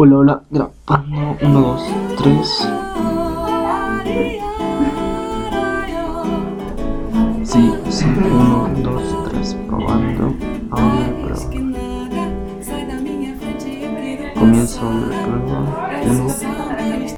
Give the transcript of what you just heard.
Hola, hola, grabando. 1, 2, 3. Sí, sí, 1, 2, 3, probando. Audio, prueba. Comienzo de prueba. 1,